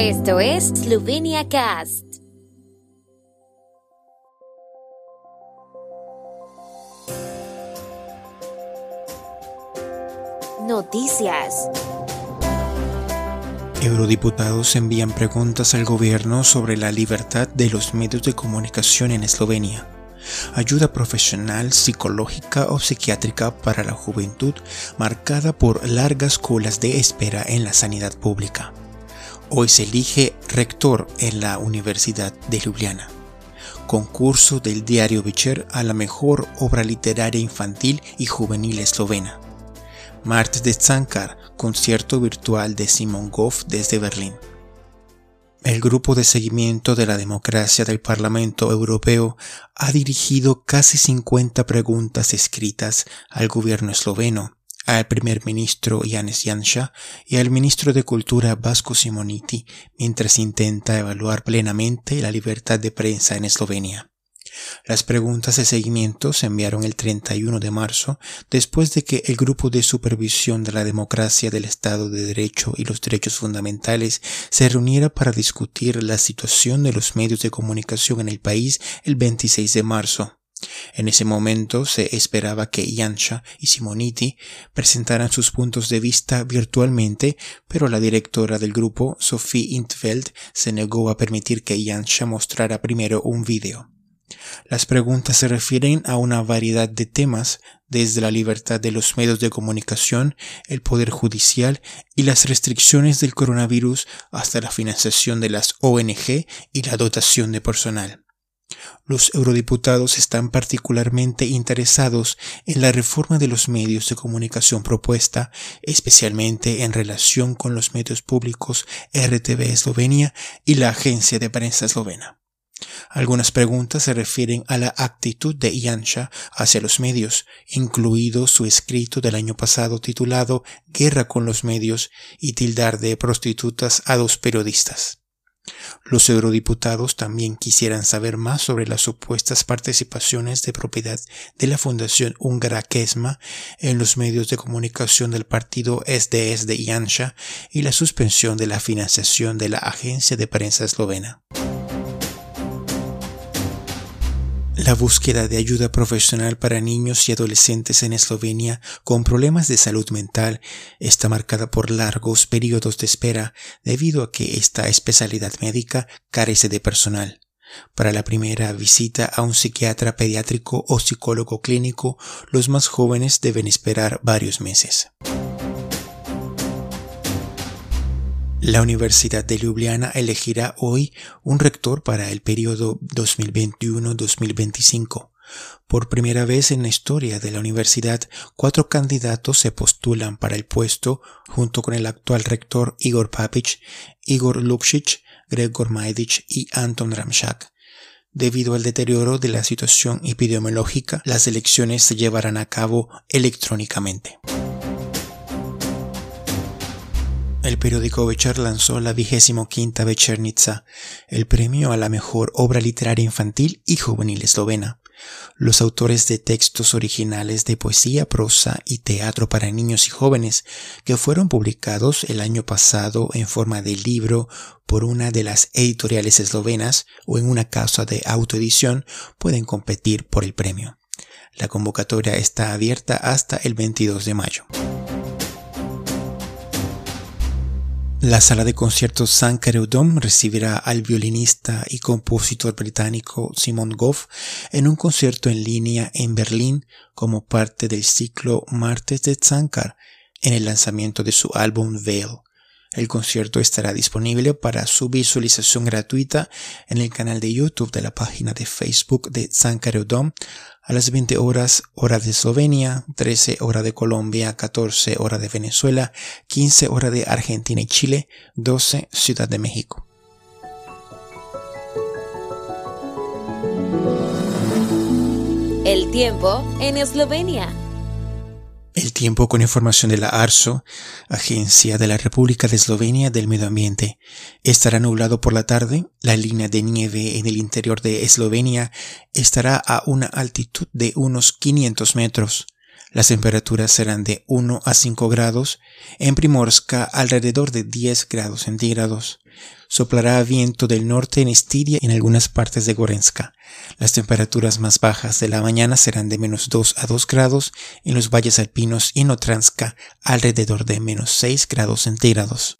Esto es Slovenia Cast. Noticias. Eurodiputados envían preguntas al gobierno sobre la libertad de los medios de comunicación en Eslovenia. Ayuda profesional, psicológica o psiquiátrica para la juventud marcada por largas colas de espera en la sanidad pública. Hoy se elige rector en la Universidad de Ljubljana. Concurso del diario Večer a la mejor obra literaria infantil y juvenil eslovena. Martes de Zankar, concierto virtual de Simon Goff desde Berlín. El grupo de seguimiento de la democracia del Parlamento Europeo ha dirigido casi 50 preguntas escritas al gobierno esloveno al primer ministro Janes Janša y al ministro de Cultura Vasco Simoniti mientras intenta evaluar plenamente la libertad de prensa en Eslovenia. Las preguntas de seguimiento se enviaron el 31 de marzo después de que el Grupo de Supervisión de la Democracia del Estado de Derecho y los Derechos Fundamentales se reuniera para discutir la situación de los medios de comunicación en el país el 26 de marzo. En ese momento se esperaba que Yansha y Simoniti presentaran sus puntos de vista virtualmente, pero la directora del grupo, Sophie Intveld, se negó a permitir que Yansha mostrara primero un vídeo. Las preguntas se refieren a una variedad de temas, desde la libertad de los medios de comunicación, el poder judicial y las restricciones del coronavirus hasta la financiación de las ONG y la dotación de personal. Los eurodiputados están particularmente interesados en la reforma de los medios de comunicación propuesta, especialmente en relación con los medios públicos RTV Eslovenia y la Agencia de Prensa Eslovena. Algunas preguntas se refieren a la actitud de Yansha hacia los medios, incluido su escrito del año pasado titulado Guerra con los medios y tildar de prostitutas a dos periodistas. Los eurodiputados también quisieran saber más sobre las supuestas participaciones de propiedad de la Fundación Húngara Kesma en los medios de comunicación del partido SDS de Janša y la suspensión de la financiación de la agencia de prensa eslovena. La búsqueda de ayuda profesional para niños y adolescentes en Eslovenia con problemas de salud mental está marcada por largos periodos de espera debido a que esta especialidad médica carece de personal. Para la primera visita a un psiquiatra pediátrico o psicólogo clínico, los más jóvenes deben esperar varios meses. La Universidad de Ljubljana elegirá hoy un rector para el periodo 2021-2025. Por primera vez en la historia de la universidad, cuatro candidatos se postulan para el puesto junto con el actual rector Igor Papic, Igor Lukšić, Gregor Majdic y Anton Ramšak. Debido al deterioro de la situación epidemiológica, las elecciones se llevarán a cabo electrónicamente. El periódico Večer lanzó la vigésimo quinta el premio a la mejor obra literaria infantil y juvenil eslovena. Los autores de textos originales de poesía, prosa y teatro para niños y jóvenes que fueron publicados el año pasado en forma de libro por una de las editoriales eslovenas o en una casa de autoedición pueden competir por el premio. La convocatoria está abierta hasta el 22 de mayo. La sala de conciertos San Dome recibirá al violinista y compositor británico Simon Goff en un concierto en línea en Berlín como parte del ciclo Martes de Zankar en el lanzamiento de su álbum Veil. El concierto estará disponible para su visualización gratuita en el canal de YouTube de la página de Facebook de San Dome a las 20 horas hora de Eslovenia, 13 hora de Colombia, 14 hora de Venezuela, 15 hora de Argentina y Chile, 12 Ciudad de México. El tiempo en Eslovenia. El tiempo con información de la ARSO, Agencia de la República de Eslovenia del Medio Ambiente. Estará nublado por la tarde. La línea de nieve en el interior de Eslovenia estará a una altitud de unos 500 metros. Las temperaturas serán de 1 a 5 grados, en Primorska alrededor de 10 grados centígrados. Soplará viento del norte en Estiria y en algunas partes de Gorenska. Las temperaturas más bajas de la mañana serán de menos 2 a 2 grados en los valles alpinos y en Otranska alrededor de menos 6 grados centígrados.